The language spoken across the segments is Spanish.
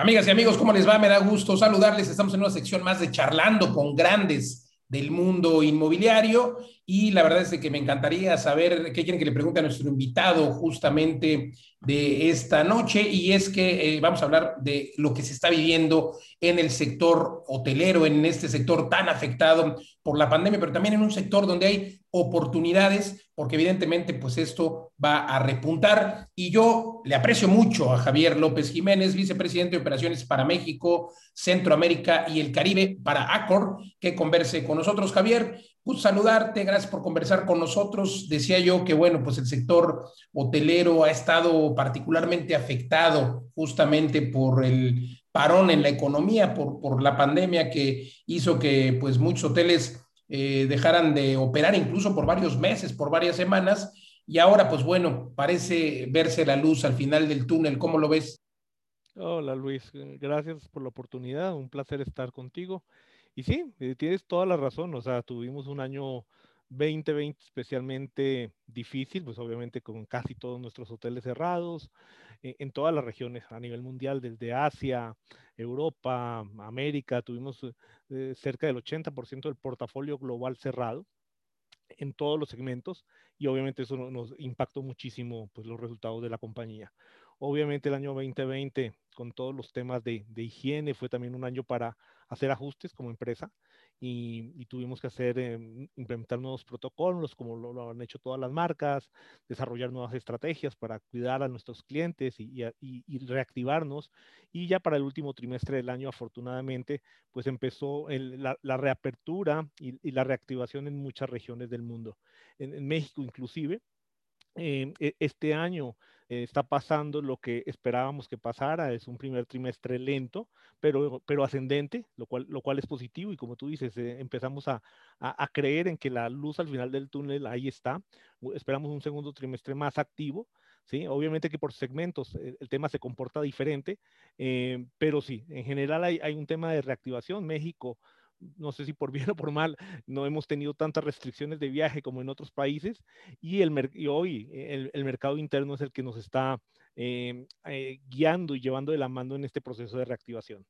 Amigas y amigos, ¿cómo les va? Me da gusto saludarles. Estamos en una sección más de charlando con grandes del mundo inmobiliario y la verdad es que me encantaría saber qué quieren que le pregunte a nuestro invitado justamente de esta noche y es que eh, vamos a hablar de lo que se está viviendo en el sector hotelero, en este sector tan afectado por la pandemia, pero también en un sector donde hay oportunidades, porque evidentemente pues esto va a repuntar. Y yo le aprecio mucho a Javier López Jiménez, vicepresidente de operaciones para México, Centroamérica y el Caribe para Accor, que converse con nosotros. Javier, gusto saludarte, gracias por conversar con nosotros. Decía yo que, bueno, pues el sector hotelero ha estado particularmente afectado justamente por el parón en la economía, por, por la pandemia que hizo que pues muchos hoteles eh, dejaran de operar incluso por varios meses, por varias semanas, y ahora pues bueno, parece verse la luz al final del túnel. ¿Cómo lo ves? Hola Luis, gracias por la oportunidad, un placer estar contigo. Y sí, eh, tienes toda la razón, o sea, tuvimos un año 2020 especialmente difícil, pues obviamente con casi todos nuestros hoteles cerrados, eh, en todas las regiones a nivel mundial, desde Asia, Europa, América, tuvimos eh, cerca del 80% del portafolio global cerrado en todos los segmentos y obviamente eso nos impactó muchísimo pues, los resultados de la compañía. Obviamente el año 2020 con todos los temas de, de higiene fue también un año para hacer ajustes como empresa y, tuvimos que hacer, em, implementar nuevos protocolos, como lo, han hecho todas las marcas, desarrollar nuevas estrategias para cuidar a nuestros clientes y, reactivarnos. Y ya para el último trimestre del año, afortunadamente, pues empezó la, reapertura y, la reactivación en muchas regiones del mundo. En, México inclusive, em, e, este año eh, está pasando lo que esperábamos que pasara, es un primer trimestre lento, pero, pero ascendente, lo cual, lo cual es positivo y como tú dices, eh, empezamos a, a, creer en que la luz al final del túnel ahí está, esperamos un segundo trimestre más activo, ¿sí? Obviamente que por segmentos eh, el, tema se comporta diferente, pero sí, en general hay, hay un tema de reactivación, México no sé si por bien o por mal, no hemos tenido tantas restricciones de viaje como en otros países y, el, hoy el, mercado interno es el que nos está em, eh, guiando y llevando de la mano en este proceso de reactivación.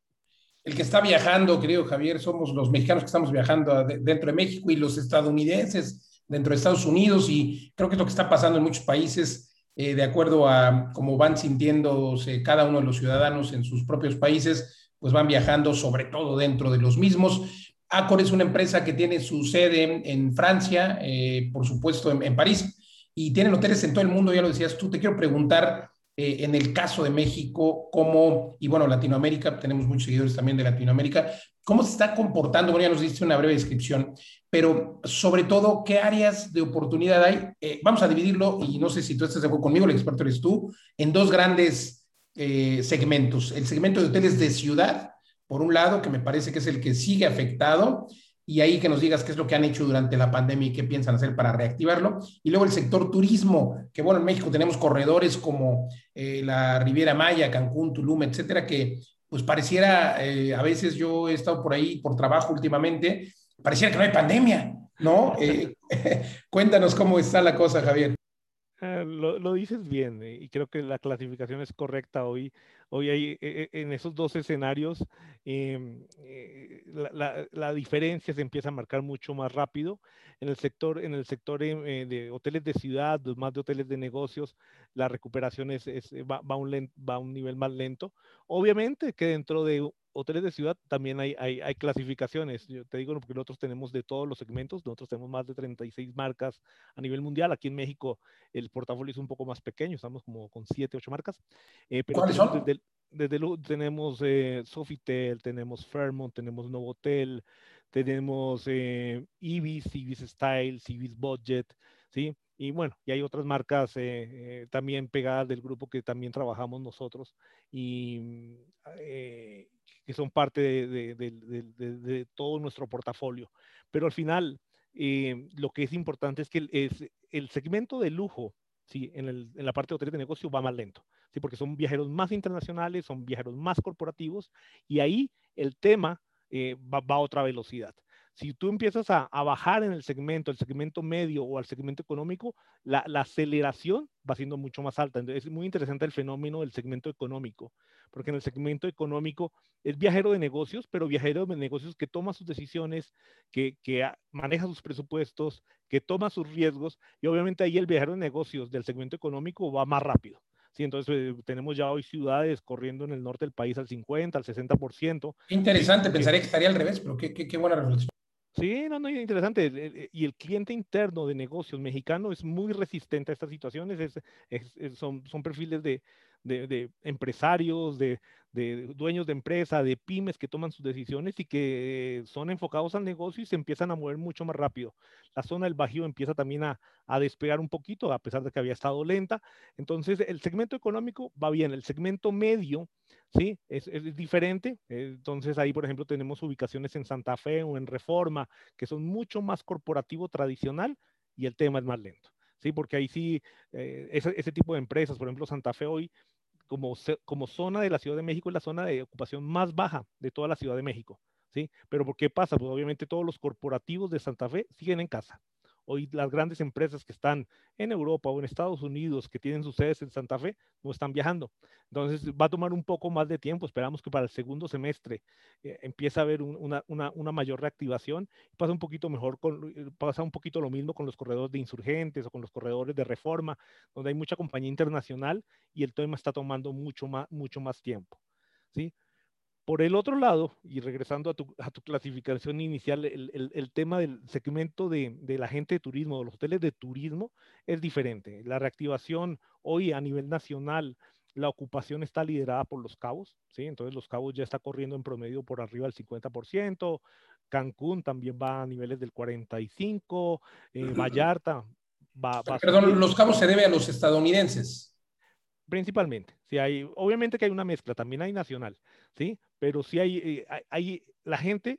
El que está viajando, creo, Javier, somos los mexicanos que estamos viajando dentro de México y los estadounidenses dentro de Estados Unidos y creo que es lo que está pasando en muchos países. Eh, de acuerdo a cómo van sintiéndose cada uno de los ciudadanos en sus propios países, pues van viajando sobre todo dentro de los mismos. Accor es una empresa que tiene su sede en, Francia, eh, por supuesto en, París, y tienen hoteles en todo el mundo, ya lo decías tú. Te quiero preguntar, eh, en el caso de México, cómo, y bueno, Latinoamérica, tenemos muchos seguidores también de Latinoamérica, ¿cómo se está comportando? Bueno, ya nos diste una breve descripción, pero sobre todo, ¿qué áreas de oportunidad hay? Eh, vamos a dividirlo, y no sé si tú estás de acuerdo conmigo, el experto eres tú, en dos grandes eh, segmentos. El segmento de hoteles de ciudad, por un lado, que me parece que es el que sigue afectado, y ahí que nos digas qué es lo que han hecho durante la pandemia y qué piensan hacer para reactivarlo. Y luego el sector turismo, que bueno, en México tenemos corredores como eh, la Riviera Maya, Cancún, Tulum, etcétera, que pues pareciera, eh, a veces yo he estado por ahí por trabajo últimamente, pareciera que no hay pandemia, ¿no? cuéntanos cómo está la cosa, Javier. Ah, lo, dices bien eh, y creo que la clasificación es correcta hoy. Hoy hay eh, en esos dos escenarios em, eh, la, diferencia se empieza a marcar mucho más rápido. En el sector, en el sector em, de hoteles de ciudad, más de hoteles de negocios, la recuperación es, va, va, un va a un nivel más lento. Obviamente que dentro de hoteles de ciudad también hay, hay, hay, clasificaciones. Yo te digo porque nosotros tenemos de todos los segmentos, nosotros tenemos más de 36 marcas a nivel mundial. Aquí en México el portafolio es un poco más pequeño, estamos como con 7, 8 marcas. Eh, pero ¿Cuáles son? Desde, desde, tenemos eh, Sofitel, tenemos Fairmont, tenemos Novotel, tenemos eh, Ibis, Ibis Style, Ibis Budget, ¿sí? Y bueno, y hay otras marcas eh, eh, también pegadas del grupo que también trabajamos nosotros y eh, que son parte de, todo nuestro portafolio. Pero al final, lo que es importante es que el, el segmento de lujo, ¿sí? en, la parte de hoteles de negocio va más lento, ¿sí? porque son viajeros más internacionales, son viajeros más corporativos y ahí el tema va, va, a otra velocidad. Si tú empiezas a, bajar en el segmento, el segmento medio o al segmento económico, la, aceleración va siendo mucho más alta. Entonces, es muy interesante el fenómeno del segmento económico, porque en el segmento económico es viajero de negocios, pero viajero de negocios que toma sus decisiones, que, que maneja sus presupuestos, que toma sus riesgos, y obviamente ahí el viajero de negocios del segmento económico va más rápido. Sí, entonces eh, tenemos ya hoy ciudades corriendo en el norte del país al 50, al 60%. Interesante, pensaría que estaría al revés, pero qué, qué, qué buena reflexión. Sí, no, no, interesante. Y el cliente interno de negocios mexicano es muy resistente a estas situaciones. Es, son, son perfiles de, de, empresarios, de, dueños de empresa, de pymes que toman sus decisiones y que son enfocados al negocio y se empiezan a mover mucho más rápido. La zona del Bajío empieza también a, despegar un poquito, a pesar de que había estado lenta. Entonces, el segmento económico va bien. El segmento medio, sí, es, es diferente. Entonces, ahí, por ejemplo, tenemos ubicaciones en Santa Fe o en Reforma, que son mucho más corporativo tradicional y el tema es más lento. ¿sí? Porque ahí sí, eh, ese, tipo de empresas, por ejemplo, Santa Fe hoy, como, como zona de la Ciudad de México, es la zona de ocupación más baja de toda la Ciudad de México, ¿sí? Pero ¿por qué pasa? Pues obviamente todos los corporativos de Santa Fe siguen en casa, Hoy las grandes empresas que están en Europa o en Estados Unidos, que tienen sus sedes en Santa Fe, no están viajando. Entonces va a tomar un poco más de tiempo. Esperamos que para el segundo semestre eh, empiece a haber una, una, mayor reactivación. Pasa un poquito mejor, con, eh, pasa un poquito lo mismo con los corredores de insurgentes o con los corredores de reforma, donde hay mucha compañía internacional y el tema está tomando mucho más, mucho más tiempo. ¿sí? Por el otro lado, y regresando a tu, clasificación inicial, el, tema del segmento de, la gente de turismo, de los hoteles de turismo, es diferente. La reactivación hoy a nivel nacional, la ocupación está liderada por los cabos, ¿sí? Entonces los cabos ya está corriendo en promedio por arriba del 50%, Cancún también va a niveles del 45%, eh, Vallarta va... va Perdón, los cabos se debe a los estadounidenses principalmente. Sí hay, obviamente que hay una mezcla, también hay nacional, ¿sí? Pero sí hay, eh, hay, la gente,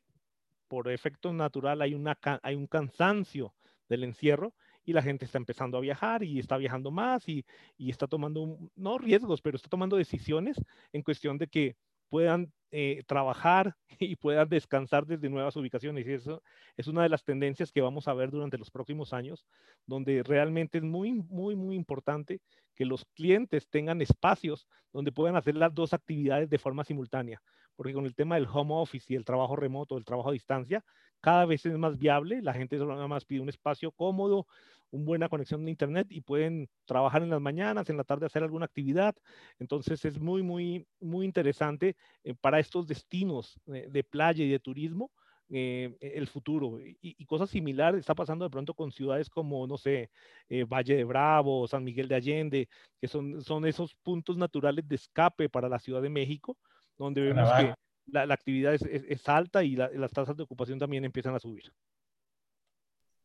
por efecto natural, hay, una, hay un cansancio del encierro y la gente está empezando a viajar y está viajando más y, y está tomando, no riesgos, pero está tomando decisiones en cuestión de que puedan eh, trabajar y puedan descansar desde nuevas ubicaciones. Y eso es una de las tendencias que vamos a ver durante los próximos años, donde realmente es muy, muy, muy importante que los clientes tengan espacios donde puedan hacer las dos actividades de forma simultánea. Porque con el tema del home office y el trabajo remoto, el trabajo a distancia, cada vez es más viable. La gente solo nada más pide un espacio cómodo, una buena conexión de internet y pueden trabajar en las mañanas, en la tarde hacer alguna actividad. Entonces es muy, muy, muy interesante eh, para estos destinos de playa y de turismo. Eh, el futuro y, cosas similares está pasando de pronto con ciudades como, no sé, eh, Valle de Bravo, San Miguel de Allende, que son, son esos puntos naturales de escape para la Ciudad de México, donde vemos que la, actividad es, alta y las tasas de ocupación también empiezan a subir.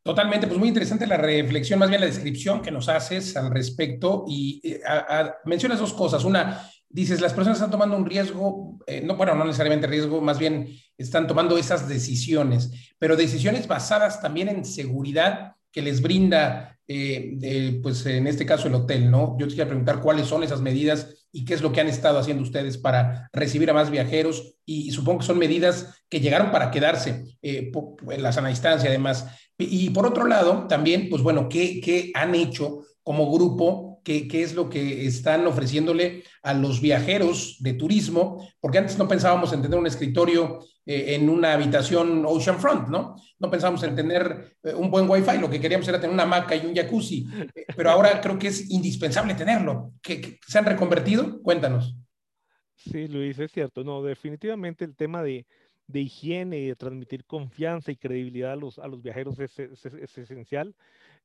Totalmente, pues muy interesante la reflexión, más bien la descripción que nos haces al respecto y eh, mencionas dos cosas. Una, dices, las personas están tomando un riesgo, eh, no, bueno, no necesariamente riesgo, más bien están tomando esas decisiones, pero decisiones basadas también en seguridad que les brinda, eh, pues en este caso el hotel, ¿no? Yo te quería preguntar cuáles son esas medidas y qué es lo que han estado haciendo ustedes para recibir a más viajeros y, supongo que son medidas que llegaron para quedarse en la sana distancia además. Y por otro lado, también, pues bueno, ¿qué, qué han hecho como grupo? ¿Qué, ¿Qué, es lo que están ofreciéndole a los viajeros de turismo? Porque antes no pensábamos en tener un escritorio eh, en una habitación oceanfront, ¿no? No pensábamos en tener eh, un buen wifi, lo que queríamos era tener una hamaca y un jacuzzi, eh, pero ahora creo que es indispensable tenerlo. ¿Qué, se han reconvertido? Cuéntanos. Sí, Luis, es cierto. No, definitivamente el tema de, de higiene y de transmitir confianza y credibilidad a los, a los viajeros es, es, esencial.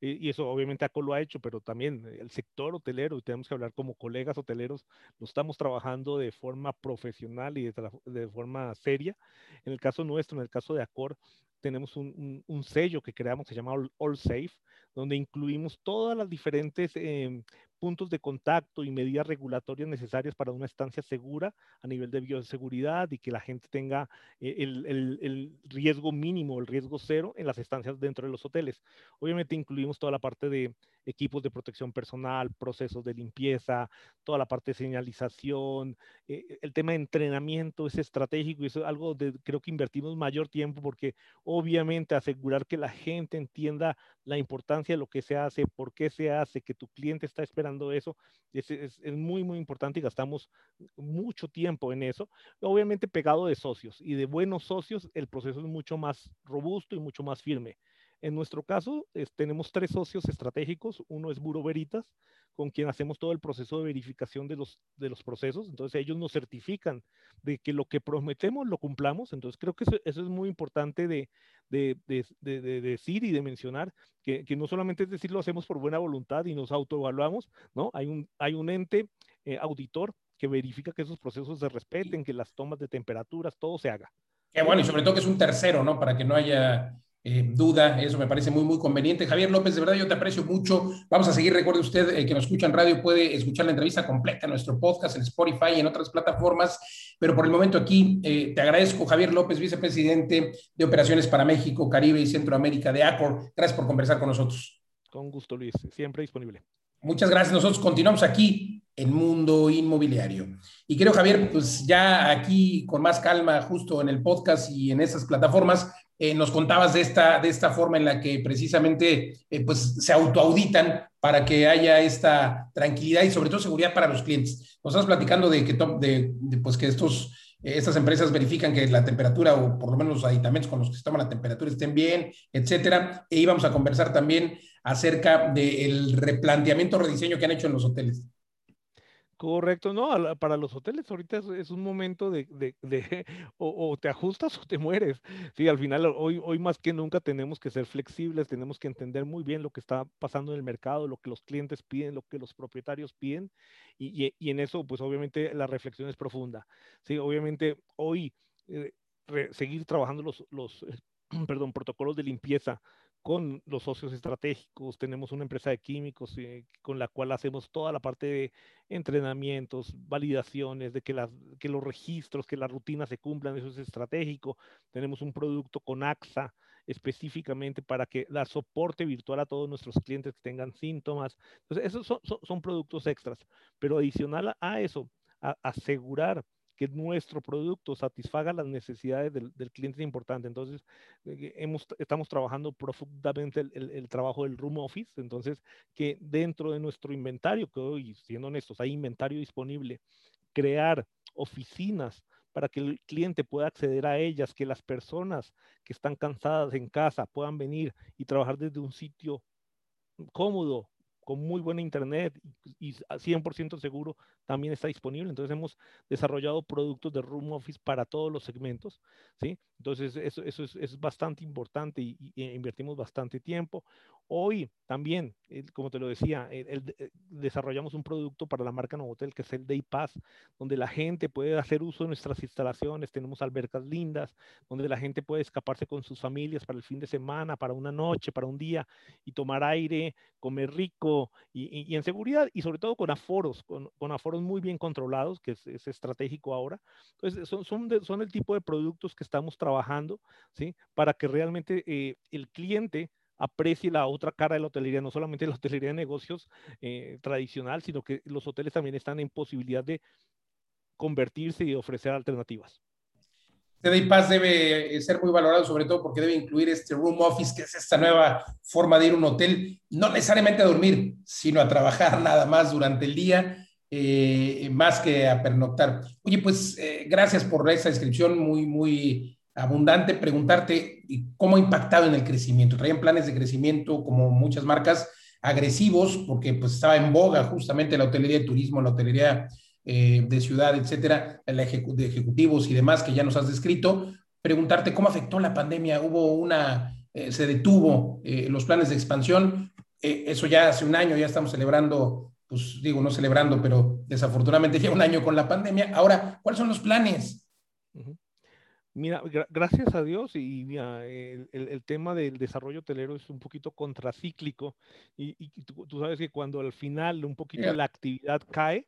Y, eso obviamente ACO lo ha hecho, pero también el sector hotelero, y tenemos que hablar como colegas hoteleros, lo estamos trabajando de forma profesional y de, de forma seria. En el caso nuestro, en el caso de Accor, tenemos un, un, sello que creamos que se llama All, Safe, donde incluimos todas las diferentes em, puntos de contacto y medidas regulatorias necesarias para una estancia segura a nivel de bioseguridad y que la gente tenga eh, el, el, el, riesgo mínimo, el riesgo cero en las estancias dentro de los hoteles. Obviamente incluimos toda la parte de equipos de protección personal, procesos de limpieza, toda la parte de señalización, eh, el tema de entrenamiento es estratégico y es algo de creo que invertimos mayor tiempo porque obviamente asegurar que la gente entienda la importancia de lo que se hace, por qué se hace, que tu cliente está esperando eso, es, es, es muy, muy importante y gastamos mucho tiempo en eso. Obviamente pegado de socios y de buenos socios, el proceso es mucho más robusto y mucho más firme. En nuestro caso, tenemos tres socios estratégicos. Uno es Buro Veritas, con quien hacemos todo el proceso de verificación de los, de los procesos. Entonces, ellos nos certifican de que lo que prometemos lo cumplamos. Entonces, creo que eso, es muy importante de, de, de, decir y de mencionar, que, que, no solamente es decir lo hacemos por buena voluntad y nos autoevaluamos, ¿no? Hay un, hay un ente eh, auditor que verifica que esos procesos se respeten, que las tomas de temperaturas, todo se haga. Qué bueno, y sobre todo que es un tercero, ¿no? Para que no haya eh, duda, eso me parece muy, muy conveniente. Javier López, de verdad yo te aprecio mucho. Vamos a seguir, recuerde usted eh, que nos escucha en radio, puede escuchar la entrevista completa en nuestro podcast, en Spotify y en otras plataformas, pero por el momento aquí eh, te agradezco, Javier López, vicepresidente de Operaciones para México, Caribe y Centroamérica de ACOR. Gracias por conversar con nosotros. Con gusto, Luis, siempre disponible. Muchas gracias. Nosotros continuamos aquí en Mundo Inmobiliario. Y creo, Javier, pues ya aquí con más calma, justo en el podcast y en esas plataformas, eh, nos contabas de esta, de esta forma en la que precisamente eh, pues se autoauditan para que haya esta tranquilidad y sobre todo seguridad para los clientes. Nos estás platicando de que, de, pues que estos, eh, estas empresas verifican que la temperatura o por lo menos los aditamentos con los que se toman la temperatura estén bien, etcétera. E íbamos a conversar también acerca del replanteamiento, rediseño que han hecho en los hoteles. Correcto, no, para los hoteles ahorita es, un momento de, de, de o, te ajustas o te mueres. Sí, al final, hoy, hoy más que nunca tenemos que ser flexibles, tenemos que entender muy bien lo que está pasando en el mercado, lo que los clientes piden, lo que los propietarios piden, y, y, en eso, pues obviamente la reflexión es profunda. Sí, obviamente hoy eh, seguir trabajando los, los perdón, protocolos de limpieza con los socios estratégicos, tenemos una empresa de químicos eh, con la cual hacemos toda la parte de entrenamientos, validaciones, de que, las, que los registros, que las rutinas se cumplan, eso es estratégico. Tenemos un producto con AXA específicamente para que da soporte virtual a todos nuestros clientes que tengan síntomas. Entonces, esos son, son, productos extras, pero adicional a eso, asegurar que nuestro producto satisfaga las necesidades del, cliente es importante. Entonces, eh, estamos trabajando profundamente el, el, trabajo del room office, entonces, que dentro de nuestro inventario, que hoy, siendo honestos, hay inventario disponible, crear oficinas para que el cliente pueda acceder a ellas, que las personas que están cansadas en casa puedan venir y trabajar desde un sitio cómodo, con muy buena internet y 100% seguro también está disponible. Entonces hemos desarrollado productos de Room Office para todos los segmentos, ¿sí? Entonces eso, eso es, es, bastante importante y, invertimos bastante tiempo. Hoy también, como te lo decía, el, eh, desarrollamos un producto para la marca Novotel que es el Day Pass, donde la gente puede hacer uso de nuestras instalaciones, tenemos albercas lindas, donde la gente puede escaparse con sus familias para el fin de semana, para una noche, para un día y tomar aire, comer rico y, y en seguridad y sobre todo con aforos, con, con aforos muy bien controlados, que es, estratégico ahora. Entonces, son, son, son, el tipo de productos que estamos trabajando, ¿sí? Para que realmente eh, el cliente aprecie la otra cara de la hotelería, no solamente la hotelería de negocios eh, tradicional, sino que los hoteles también están en posibilidad de convertirse y ofrecer alternativas. Este Day Pass debe eh, ser muy valorado, sobre todo porque debe incluir este room office, que es esta nueva forma de ir a un hotel, no necesariamente a dormir, sino a trabajar nada más durante el día eh, más que a pernoctar. Oye, pues eh, gracias por esa descripción muy, muy abundante. Preguntarte cómo ha impactado en el crecimiento. Traían planes de crecimiento como muchas marcas agresivos, porque pues estaba en boga justamente la hotelería de turismo, la hotelería eh, de ciudad, etcétera, la de ejecutivos y demás que ya nos has descrito. Preguntarte cómo afectó la pandemia. Hubo una, se detuvo los planes de expansión. eso ya hace un año, ya estamos celebrando pues digo, no celebrando, pero desafortunadamente ya un año con la pandemia. Ahora, ¿cuáles son los planes? Mira, gracias a Dios y mira, el, tema del desarrollo hotelero es un poquito contracíclico y, y tú, sabes que cuando al final un poquito la actividad cae,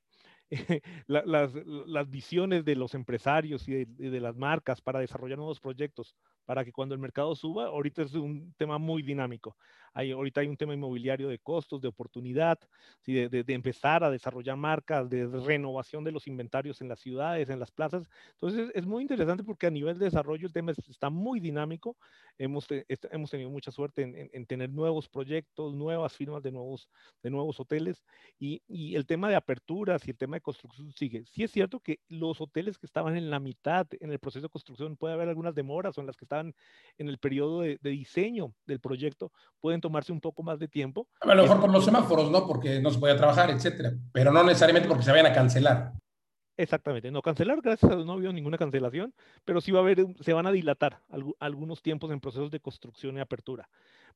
las, las, visiones de los empresarios y de, las marcas para desarrollar nuevos proyectos, para que cuando el mercado suba, ahorita es un tema muy dinámico. Hay, ahorita hay un tema inmobiliario de costos, de oportunidad, ¿sí? de, de, empezar a desarrollar marcas, de renovación de los inventarios en las ciudades, en las plazas. Entonces es muy interesante porque a nivel de desarrollo el tema está muy dinámico. Hemos, hemos tenido mucha suerte en, en, tener nuevos proyectos, nuevas firmas de nuevos, de nuevos hoteles y, y el tema de aperturas y el tema de construcción sigue. Sí es cierto que los hoteles que estaban en la mitad en el proceso de construcción puede haber algunas demoras o en las que estaban en el periodo de, de diseño del proyecto pueden tomarse un poco más de tiempo. A lo mejor por los semáforos, ¿no? Porque no se puede trabajar, etcétera, pero no necesariamente porque se vayan a cancelar. Exactamente, no cancelar, gracias a Dios no ha habido ninguna cancelación, pero sí va a haber, se van a dilatar algunos tiempos en procesos de construcción y apertura.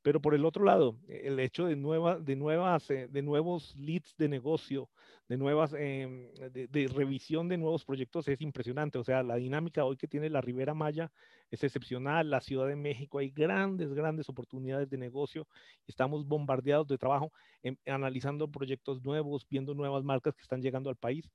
Pero por el otro lado, el hecho de, nueva, de, nuevas, eh, de nuevos leads de negocio, de nuevas, em, de, revisión de nuevos proyectos es impresionante. O sea, la dinámica hoy que tiene la Ribera Maya es excepcional. La Ciudad de México hay grandes, grandes oportunidades de negocio. Estamos bombardeados de trabajo, em, analizando proyectos nuevos, viendo nuevas marcas que están llegando al país.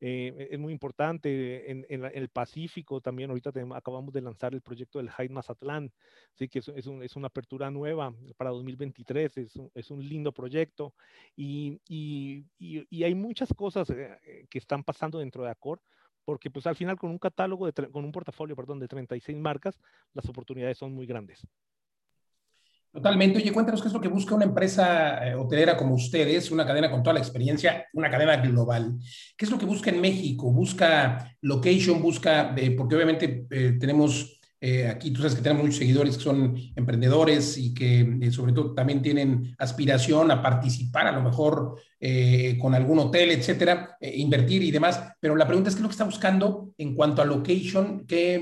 Eh, es muy importante en, el Pacífico también. Ahorita acabamos de lanzar el proyecto del Hyde Mazatlán, ¿sí? que es, es, una apertura nueva para 2023. Es un, es un lindo proyecto y, y, y, hay muchas cosas eh, eh, que están pasando dentro de Accor porque pues al final con un catálogo, de, con un portafolio, perdón, de 36 marcas, las oportunidades son muy grandes. Totalmente. Oye, cuéntanos qué es lo que busca una empresa eh, hotelera como ustedes, una cadena con toda la experiencia, una cadena global. ¿Qué es lo que busca en México? ¿Busca location? ¿Busca, eh, porque obviamente eh, tenemos aquí, tú sabes que tenemos muchos seguidores que son emprendedores y que sobre todo también tienen aspiración a participar, a lo mejor con algún hotel, etcétera, invertir y demás. Pero la pregunta es, ¿qué es lo que está buscando en cuanto a location? ¿Qué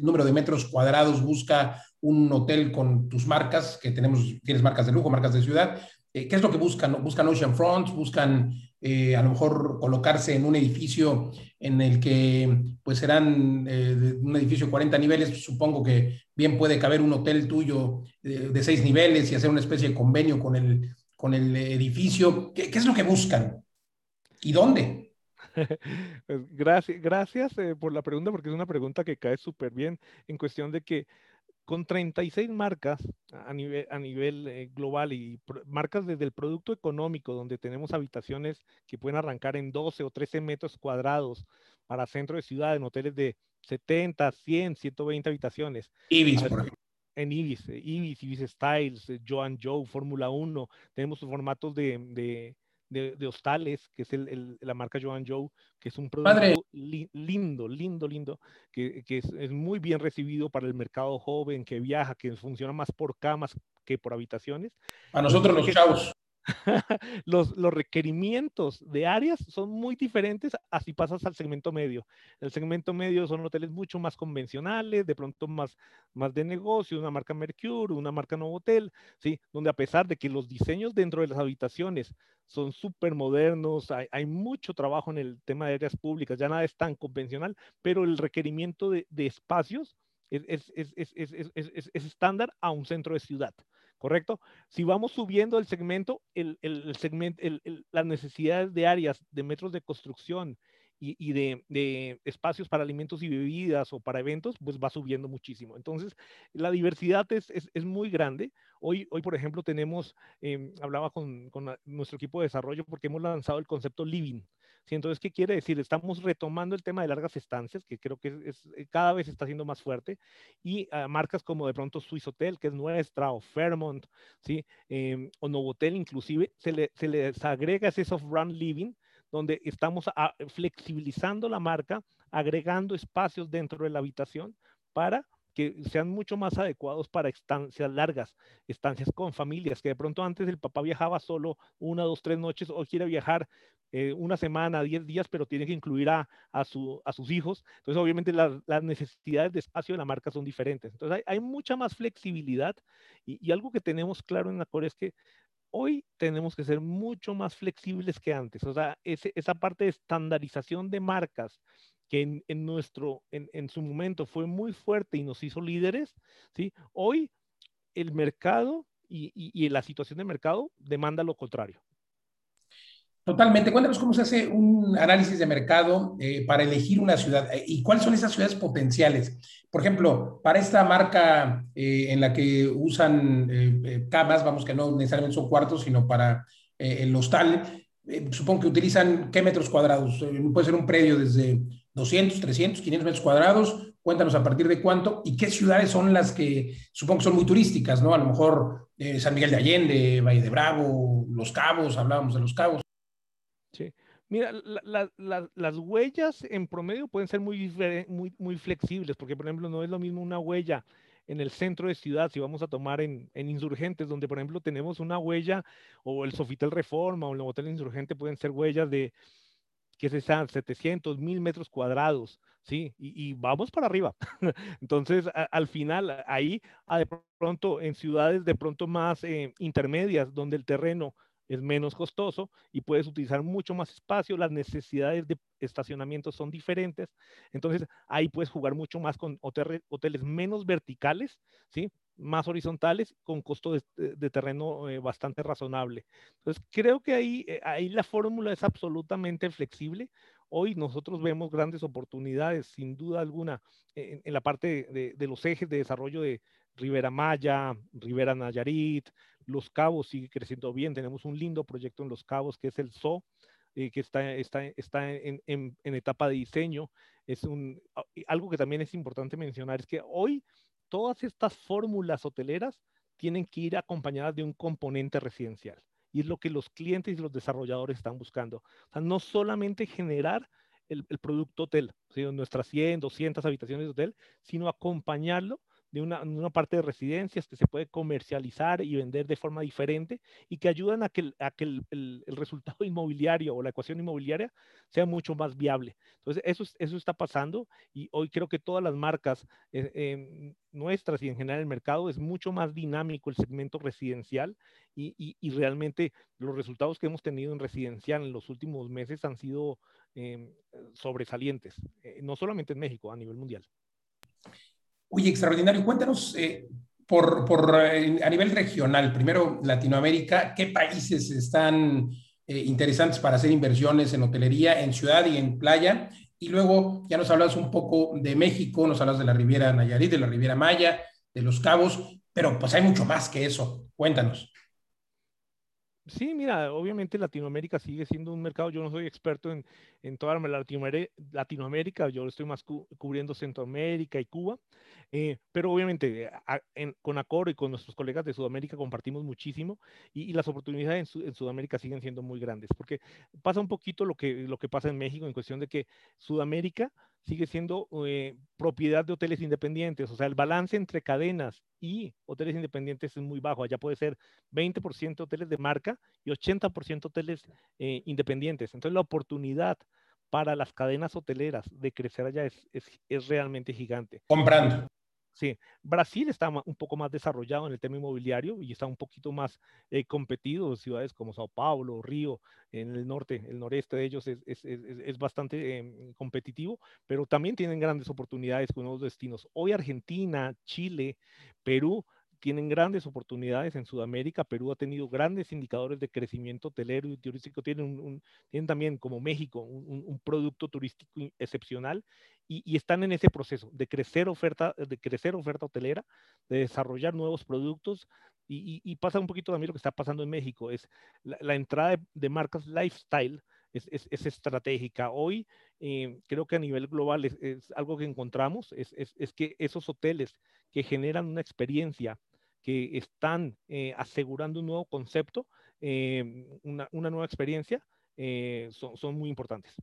número de metros cuadrados busca un hotel con tus marcas, que tenemos, tienes marcas de lujo, marcas de ciudad. Eh, ¿Qué es lo que buscan? ¿Buscan ocean fronts? ¿Buscan eh, a lo mejor colocarse en un edificio en el que pues serán eh, un edificio de 40 niveles? Supongo que bien puede caber un hotel tuyo de seis niveles y hacer una especie de convenio con el, con el edificio. ¿Qué, qué es lo que buscan? ¿Y dónde? Pues, gracias, gracias por la pregunta, porque es una pregunta que cae súper bien en cuestión de que con 36 marcas a nivel, a nivel eh, global y marcas desde el producto económico, donde tenemos habitaciones que pueden arrancar en 12 o 13 metros cuadrados para centro de ciudad, en hoteles de 70, 100, 120 habitaciones. Ibis, por ejemplo. En Ibis, eh, Ibis, Ibis Styles, eh, Joan Joe, Fórmula 1, tenemos formatos de de, hostales, que es el, la marca Joan Joe, que es un producto lindo, lindo, lindo, que, que es, es, muy bien recibido para el mercado joven, que viaja, que funciona más por camas que por habitaciones. A nosotros los chavos. los, los, requerimientos de áreas son muy diferentes así pasas al segmento medio. El segmento medio son hoteles mucho más convencionales, de pronto más, más de negocio, una marca Mercure, una marca Novotel, ¿sí? donde a pesar de que los diseños dentro de las habitaciones son súper modernos, hay, hay, mucho trabajo en el tema de áreas públicas, ya nada es tan convencional, pero el requerimiento de, de espacios es, es, es, es estándar a un centro de ciudad. ¿Correcto? Si vamos subiendo el segmento, el, el, segmento las necesidades de áreas, de metros de construcción y, y de, de, espacios para alimentos y bebidas o para eventos, pues va subiendo muchísimo. Entonces, la diversidad es, es, es muy grande. Hoy, hoy, por ejemplo, tenemos, eh, hablaba con, con nuestro equipo de desarrollo porque hemos lanzado el concepto Living. ¿sí? Entonces, ¿qué quiere decir? Estamos retomando el tema de largas estancias, que creo que es, eh, cada vez está siendo más fuerte, y uh, marcas como de pronto Swiss Hotel, que es nuestra, o Fairmont, ¿sí? Eh, o Novotel inclusive, se, le, se les agrega ese soft run living, donde estamos ah, flexibilizando la marca, agregando espacios dentro de la habitación para que sean mucho más adecuados para estancias largas, estancias con familias, que de pronto antes el papá viajaba solo una, dos, tres noches, o quiere viajar eh, una semana, diez días, pero tiene que incluir a, a, su, a sus hijos. Entonces, obviamente, las, las, necesidades de espacio de la marca son diferentes. Entonces, hay, mucha más flexibilidad y, y, algo que tenemos claro en la Core es que hoy tenemos que ser mucho más flexibles que antes. O sea, esa parte de estandarización de marcas que en, nuestro, en, su momento fue muy fuerte y nos hizo líderes, ¿sí? Hoy el mercado y, y, y la situación de mercado demanda lo contrario. Totalmente. Cuéntanos cómo se hace un análisis de mercado eh, para elegir una ciudad eh, y cuáles son esas ciudades potenciales. Por ejemplo, para esta marca eh, en la que usan camas, vamos que no necesariamente son cuartos, sino para el hostal, supongo que utilizan qué metros cuadrados. puede ser un predio desde 200, 300, 500 metros cuadrados. Cuéntanos a partir de cuánto y qué ciudades son las que supongo que son muy turísticas, ¿no? A lo mejor San Miguel de Allende, Valle de Bravo, Los Cabos, hablábamos de Los Cabos. Mira, las huellas en promedio pueden ser muy, muy, muy flexibles, porque por ejemplo no es lo mismo una huella en el centro de ciudad, si vamos a tomar en, Insurgentes, donde por ejemplo tenemos una huella, o el Sofitel Reforma, o el Hotel Insurgente, pueden ser huellas de, que se están 700, 1000 metros cuadrados, ¿sí? Y, vamos para arriba. Entonces, al final, ahí, de pronto, en ciudades de pronto más eh, intermedias, donde el terreno es menos costoso y puedes utilizar mucho más espacio, las necesidades de estacionamiento son diferentes, entonces ahí puedes jugar mucho más con hoteles, menos verticales, ¿sí? más horizontales, con costo de, terreno eh, bastante razonable. Entonces creo que ahí, eh, ahí la fórmula es absolutamente flexible. Hoy nosotros vemos grandes oportunidades, sin duda alguna, en, la parte de los ejes de desarrollo de Rivera Maya, Rivera Nayarit, los Cabos sigue creciendo bien. Tenemos un lindo proyecto en Los Cabos que es el ZO, eh, que está, en, etapa de diseño. Es algo que también es importante mencionar, es que hoy todas estas fórmulas hoteleras tienen que ir acompañadas de un componente residencial. Y es lo que los clientes y los desarrolladores están buscando. O sea, no solamente generar el, producto hotel, nuestras 100, 200 habitaciones de hotel, sino acompañarlo de una, parte de residencias que se puede comercializar y vender de forma diferente y que ayudan a que, a que el, resultado inmobiliario o la ecuación inmobiliaria sea mucho más viable. Entonces, eso, eso está pasando y hoy creo que todas las marcas eh, em, nuestras y en general el mercado es mucho más dinámico el segmento residencial y, y, realmente los resultados que hemos tenido en residencial en los últimos meses han sido em, sobresalientes, eh, no solamente en México, a nivel mundial. Oye, extraordinario. Cuéntanos eh, por, eh, a nivel regional, primero Latinoamérica, ¿qué países están eh, interesantes para hacer inversiones en hotelería, en ciudad y en playa? Y luego ya nos hablas un poco de México, nos hablas de la Riviera Nayarit, de la Riviera Maya, de Los Cabos, pero pues hay mucho más que eso. Cuéntanos. Sí, mira, obviamente Latinoamérica sigue siendo un mercado, yo no soy experto en, en toda Latinoamérica, yo estoy más cubriendo Centroamérica y Cuba, eh, pero obviamente con Acor y con nuestros colegas de Sudamérica compartimos muchísimo y, las oportunidades en, Sudamérica siguen siendo muy grandes, porque pasa un poquito lo que, lo que pasa en México en cuestión de que Sudamérica sigue siendo eh, propiedad de hoteles independientes. O sea, el balance entre cadenas y hoteles independientes es muy bajo. Allá puede ser 20% hoteles de marca y 80% hoteles eh, independientes. Entonces, la oportunidad para las cadenas hoteleras de crecer allá es, es, es realmente gigante. Comprando. Sí, Brasil está un poco más desarrollado en el tema inmobiliario y está un poquito más eh, competido. Ciudades como Sao Paulo, Río, en el norte, el noreste de ellos es, es, es, bastante em, competitivo, pero también tienen grandes oportunidades con nuevos destinos. Hoy Argentina, Chile, Perú tienen grandes oportunidades en Sudamérica. Perú ha tenido grandes indicadores de crecimiento hotelero y turístico. Tienen, un, tienen también, como México, un, un producto turístico excepcional y, están en ese proceso de crecer oferta, de crecer oferta hotelera, de desarrollar nuevos productos y, pasa un poquito también lo que está pasando en México, es la, entrada de, marcas lifestyle es, es, estratégica. Hoy eh, creo que a nivel global es, algo que encontramos, es, que esos hoteles que generan una experiencia, que están eh, asegurando un nuevo concepto, eh, una, una, nueva experiencia, son, son muy importantes.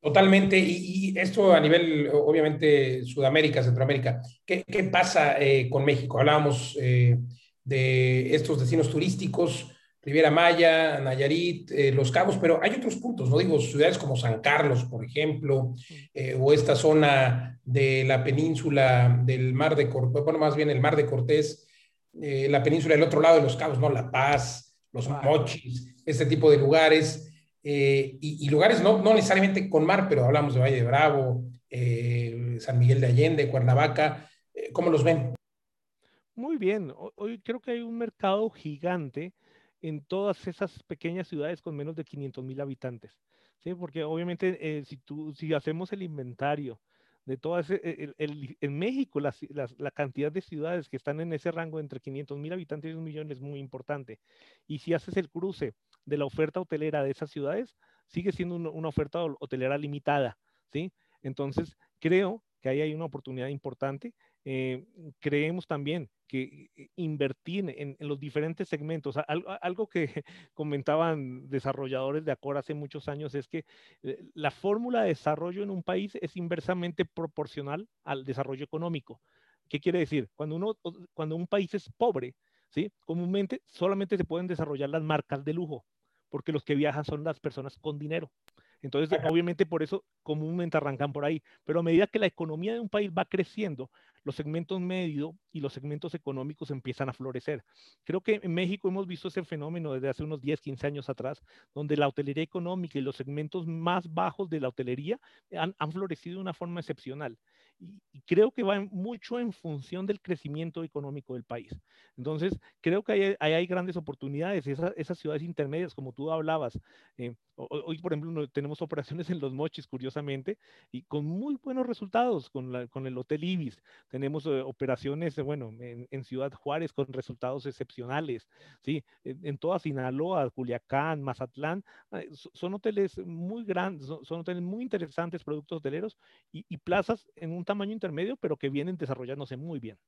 Totalmente, y, esto a nivel, obviamente, Sudamérica, Centroamérica. ¿Qué, qué pasa eh, con México? Hablábamos eh, de estos destinos turísticos, Riviera Maya, Nayarit, eh, Los Cabos, pero hay otros puntos, no digo ciudades como San Carlos, por ejemplo, o esta zona de la península del Mar de Cortés, bueno, más bien el Mar de Cortés, la península del otro lado de Los Cabos, ¿no? La Paz, Los Mochis, este tipo de lugares. Eh, y, lugares no, no, necesariamente con mar, pero hablamos de Valle de Bravo, eh, San Miguel de Allende, Cuernavaca, eh, ¿cómo los ven? Muy bien, hoy creo que hay un mercado gigante en todas esas pequeñas ciudades con menos de 500 mil habitantes. ¿sí? Porque obviamente si, tú, si hacemos el inventario de todas, el, en México la, cantidad de ciudades que están en ese rango entre 500 mil habitantes y un millón es muy importante. Y si haces el cruce de la oferta hotelera de esas ciudades, sigue siendo una, oferta hotelera limitada, ¿sí? Entonces, creo que ahí hay una oportunidad importante. Eh, creemos también que eh, invertir en, los diferentes segmentos, algo, que comentaban desarrolladores de Acor hace muchos años es que eh, la fórmula de desarrollo en un país es inversamente proporcional al desarrollo económico. ¿Qué quiere decir? Cuando, uno, cuando un país es pobre, ¿sí? comúnmente solamente se pueden desarrollar las marcas de lujo porque los que viajan son las personas con dinero. Entonces, obviamente por eso comúnmente arrancan por ahí, pero a medida que la economía de un país va creciendo, los segmentos medio y los segmentos económicos empiezan a florecer. Creo que en México hemos visto ese fenómeno desde hace unos 10, 15 años atrás, donde la hotelería económica y los segmentos más bajos de la hotelería han, han florecido de una forma excepcional y, creo que va mucho en función del crecimiento económico del país. Entonces, creo que hay, hay, grandes oportunidades, esas ciudades intermedias, como tú hablabas. Eh, hoy, por ejemplo, tenemos operaciones en Los Mochis, curiosamente, y con muy buenos resultados con, la, con el Hotel Ibis. Tenemos eh, operaciones, bueno, en, en, Ciudad Juárez con resultados excepcionales, ¿sí? En, toda Sinaloa, Culiacán, Mazatlán, eh, son hoteles muy grandes, son, hoteles muy interesantes, productos hoteleros y, y plazas en un tamaño intermedio, pero que vienen desarrollándose muy bien.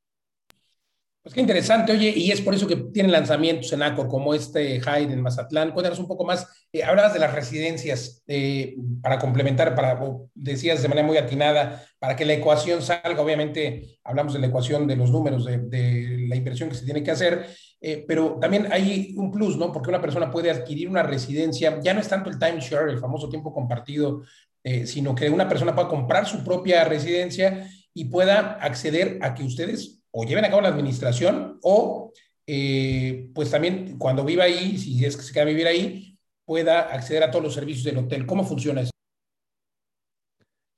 Pues qué interesante, oye, y es por eso que tienen lanzamientos en ACOR como este Hyde en Mazatlán. Cuéntanos un poco más. Eh, hablabas de las residencias eh, para complementar, para, decías de manera muy atinada, para que la ecuación salga. Obviamente, hablamos de la ecuación de los números, de, la inversión que se tiene que hacer, eh, pero también hay un plus, ¿no? Porque una persona puede adquirir una residencia, ya no es tanto el timeshare, el famoso tiempo compartido eh, sino que una persona pueda comprar su propia residencia y pueda acceder a que ustedes o lleven a cabo la administración o eh, pues también cuando viva ahí, si es que se queda a vivir ahí, pueda acceder a todos los servicios del hotel. ¿Cómo funciona eso?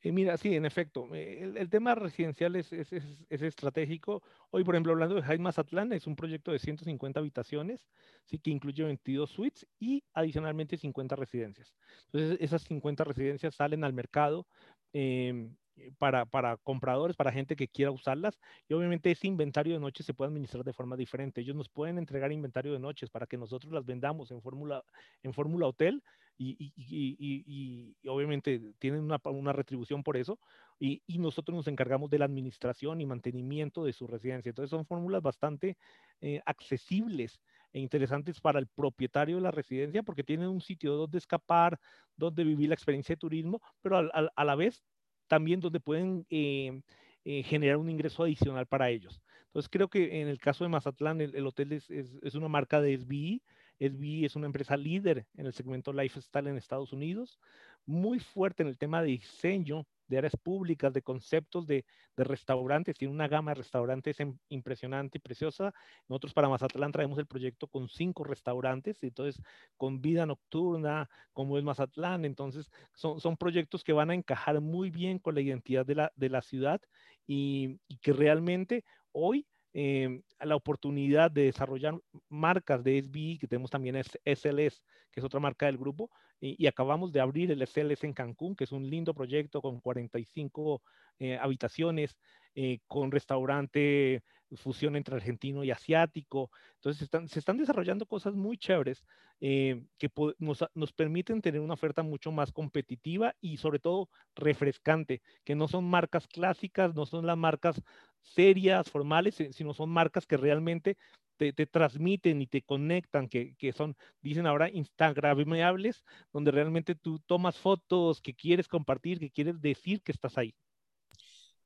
Eh, mira, sí, en efecto, eh, el, tema residencial es, es, es, estratégico. Hoy, por ejemplo, hablando de Hyde Mazatlán, es un proyecto de 150 habitaciones, sí, que incluye 22 suites y adicionalmente 50 residencias. Entonces, esas 50 residencias salen al mercado em, para, para, compradores, para gente que quiera usarlas. Y obviamente ese inventario de noches se puede administrar de forma diferente. Ellos nos pueden entregar inventario de noches para que nosotros las vendamos en fórmula en hotel y, obviamente tienen una, retribución por eso, y, nosotros nos encargamos de la administración y mantenimiento de su residencia. Entonces son fórmulas bastante eh, accesibles e interesantes para el propietario de la residencia porque tienen un sitio donde escapar, donde vivir la experiencia de turismo, pero a, la vez también donde pueden eh, eh, generar un ingreso adicional para ellos. Entonces creo que en el caso de Mazatlán el, hotel es, es, una marca de SBI, SB es una empresa líder en el segmento lifestyle en Estados Unidos, muy fuerte en el tema de diseño de áreas públicas, de conceptos de, restaurantes, tiene una gama de restaurantes impresionante y preciosa. Nosotros para Mazatlán traemos el proyecto con cinco restaurantes, entonces con vida nocturna, como es Mazatlán, entonces son, son proyectos que van a encajar muy bien con la identidad de la, de la ciudad y, y que realmente hoy eh, la oportunidad de desarrollar marcas de SBI, que tenemos también SLS, que es otra marca del grupo, y, acabamos de abrir el SLS en Cancún, que es un lindo proyecto con 45 eh, habitaciones, eh, con restaurante, fusión entre argentino y asiático. Entonces se están desarrollando cosas muy chéveres que nos, nos, permiten tener una oferta mucho más competitiva y sobre todo refrescante, que no son marcas clásicas, no son las marcas serias, formales, sino son marcas que realmente te, transmiten y te conectan, que, que, son, dicen ahora, instagramables, donde realmente tú tomas fotos que quieres compartir, que quieres decir que estás ahí.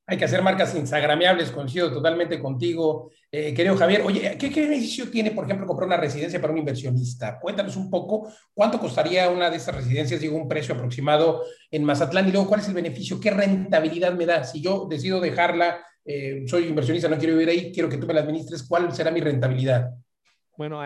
Hay que hacer marcas instagramiables, coincido totalmente contigo, eh, querido Javier. Oye, ¿qué, ¿qué, beneficio tiene, por ejemplo, comprar una residencia para un inversionista? Cuéntanos un poco cuánto costaría una de estas residencias, digo, un precio aproximado en Mazatlán y luego cuál es el beneficio, qué rentabilidad me da. Si yo decido dejarla, eh, soy inversionista, no quiero vivir ahí, quiero que tú me la administres, ¿cuál será mi rentabilidad? Bueno,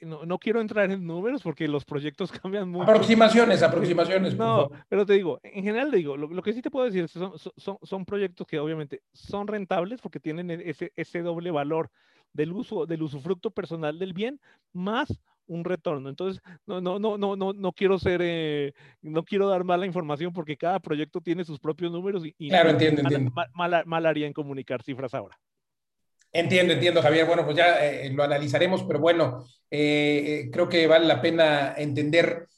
no, quiero entrar en números porque los proyectos cambian mucho. Aproximaciones, aproximaciones. No, pero te digo, en general te digo, lo, que sí te puedo decir es que son, son, proyectos que obviamente son rentables porque tienen e, ese, ese doble valor del uso, del usufructo personal del bien, más un retorno. Entonces, no, no, no, no, no, no quiero ser, eh, no quiero dar mala información porque cada proyecto tiene sus propios números y, claro, entiendo, entiendo. Mal, haría en comunicar cifras ahora. Entiendo, entiendo, Javier. Bueno, pues ya eh, lo analizaremos, pero bueno, eh, creo que vale la pena entender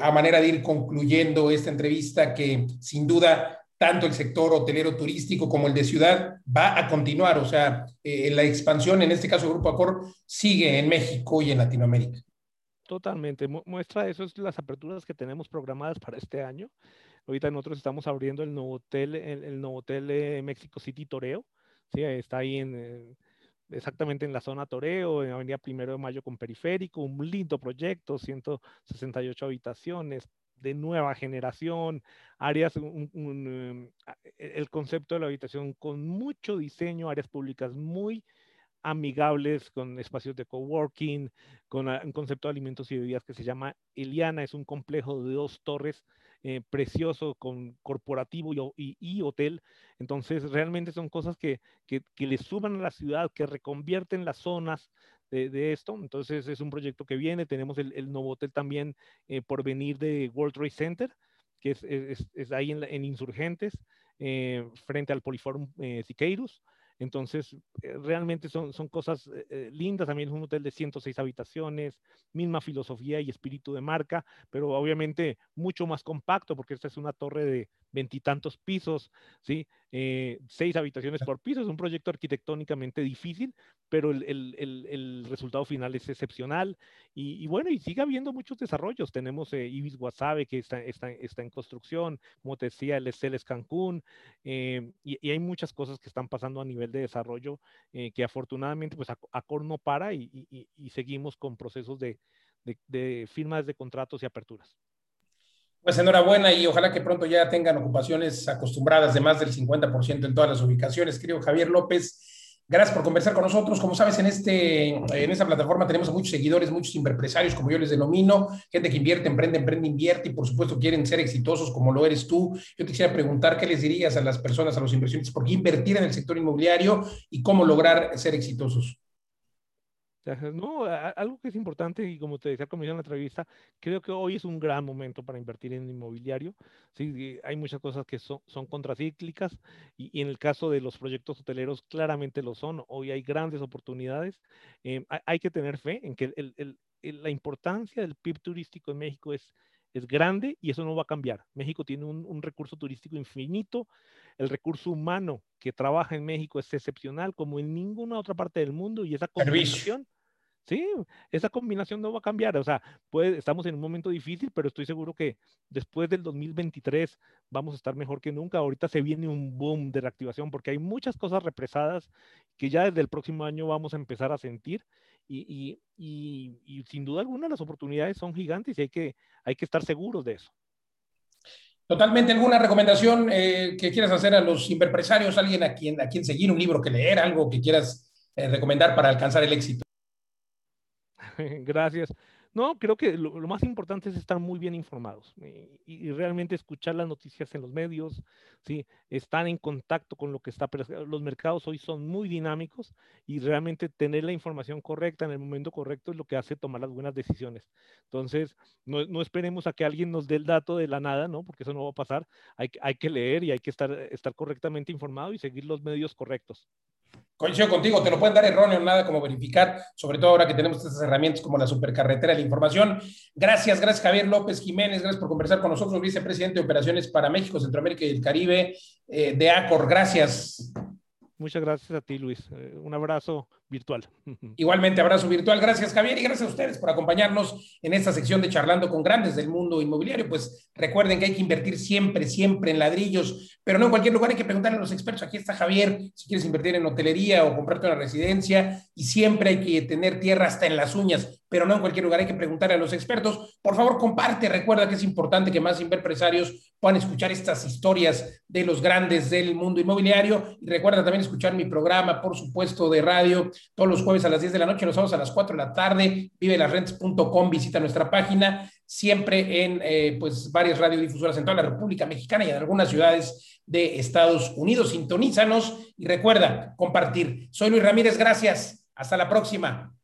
a manera de ir concluyendo esta entrevista que sin duda tanto el sector hotelero turístico como el de ciudad va a continuar. O sea, eh, la expansión, en este caso Grupo Accor, sigue en México y en Latinoamérica. Totalmente. Muestra eso es las aperturas que tenemos programadas para este año. Ahorita nosotros estamos abriendo el nuevo hotel, el, nuevo hotel de México City Toreo. Sí, está ahí en, exactamente en la zona Toreo, en Avenida Primero de Mayo con Periférico, un lindo proyecto, 168 habitaciones, de nueva generación, áreas, em, e, el concepto de la habitación con mucho diseño, áreas públicas muy amigables con espacios de coworking, con un concepto de alimentos y bebidas que se llama Eliana, es un complejo de dos torres eh, precioso con corporativo y, hotel. Entonces, realmente son cosas que, que, le suban a la ciudad, que reconvierten las zonas de, esto. Entonces es un proyecto que viene. Tenemos el, el nuevo hotel también eh, por venir de World Trade Center, que es, es, ahí en, en Insurgentes, eh, frente al Poliforum Siqueiros. Entonces, eh, realmente son, son cosas eh, eh, lindas. También es un hotel de 106 habitaciones, misma filosofía y espíritu de marca, pero obviamente mucho más compacto porque esta es una torre de veintitantos pisos, ¿sí? seis habitaciones por piso. Es un proyecto arquitectónicamente difícil, pero el, el, el, resultado final es excepcional. Y, bueno, y sigue habiendo muchos desarrollos. Tenemos Ibis Wasabe que está, está, está, en construcción, como te decía, el Esteles Cancún, y, y hay muchas cosas que están pasando a nivel de desarrollo eh, que afortunadamente pues Acor no para y, seguimos con procesos de, de, firmas de contratos y aperturas. Pues enhorabuena y ojalá que pronto ya tengan ocupaciones acostumbradas de más del 50% en todas las ubicaciones. Querido Javier López, Gracias por conversar con nosotros. Como sabes, en, este, en esta plataforma tenemos a muchos seguidores, muchos empresarios, como yo les denomino, gente que invierte, emprende, emprende, invierte y por supuesto quieren ser exitosos como lo eres tú. Yo te quisiera preguntar qué les dirías a las personas, a los inversionistas, por qué invertir en el sector inmobiliario y cómo lograr ser exitosos. No, algo que es importante y como te decía como en la entrevista, creo que hoy es un gran momento para invertir en inmobiliario. Sí, hay muchas cosas que son, son contracíclicas y, en el caso de los proyectos hoteleros claramente lo son. Hoy hay grandes oportunidades. Eh, hay, que tener fe en que la importancia del PIB turístico en México es, es grande y eso no va a cambiar. México tiene un, un recurso turístico infinito. El recurso humano que trabaja en México es excepcional como en ninguna otra parte del mundo y esa combinación Sí, esa combinación no va a cambiar. O sea, puede, estamos en un momento difícil, pero estoy seguro que después del 2023 vamos a estar mejor que nunca. Ahorita se viene un boom de reactivación porque hay muchas cosas represadas que ya desde el próximo año vamos a empezar a sentir. Y, y, y, sin duda alguna las oportunidades son gigantes y hay que, hay que estar seguros de eso. Totalmente. ¿Alguna recomendación eh, que quieras hacer a los empresarios? ¿Alguien a quien, a quien seguir, un libro que leer, algo que quieras eh, recomendar para alcanzar el éxito? Gracias. No, creo que lo, más importante es estar muy bien informados y, realmente escuchar las noticias en los medios, ¿sí? estar en contacto con lo que está. Los mercados hoy son muy dinámicos y realmente tener la información correcta en el momento correcto es lo que hace tomar las buenas decisiones. Entonces, no, no esperemos a que alguien nos dé el dato de la nada, ¿no? porque eso no va a pasar. Hay, hay que leer y hay que estar, estar correctamente informado y seguir los medios correctos. Coincido contigo, te lo pueden dar erróneo, nada como verificar, sobre todo ahora que tenemos estas herramientas como la supercarretera de la información. Gracias, gracias Javier López Jiménez, gracias por conversar con nosotros, vicepresidente de Operaciones para México, Centroamérica y el Caribe eh, de ACOR. Gracias. Muchas gracias a ti, Luis. Eh, un abrazo virtual. Igualmente, abrazo virtual. Gracias, Javier, y gracias a ustedes por acompañarnos en esta sección de Charlando con Grandes del Mundo Inmobiliario. Pues recuerden que hay que invertir siempre, siempre en ladrillos, pero no en cualquier lugar. Hay que preguntarle a los expertos. Aquí está Javier, si quieres invertir en hotelería o comprarte una residencia, y siempre hay que tener tierra hasta en las uñas, pero no en cualquier lugar. Hay que preguntarle a los expertos. Por favor, comparte. Recuerda que es importante que más empresarios puedan escuchar estas historias de los grandes del mundo inmobiliario. Y recuerda también escuchar mi programa, por supuesto, de radio todos los jueves a las 10 de la noche, los sábados a las 4 de la tarde, vivelasrentes.com, visita nuestra página, siempre en eh, pues varias radiodifusoras en toda la República Mexicana y en algunas ciudades de Estados Unidos. Sintonízanos y recuerda compartir. Soy Luis Ramírez, gracias. Hasta la próxima.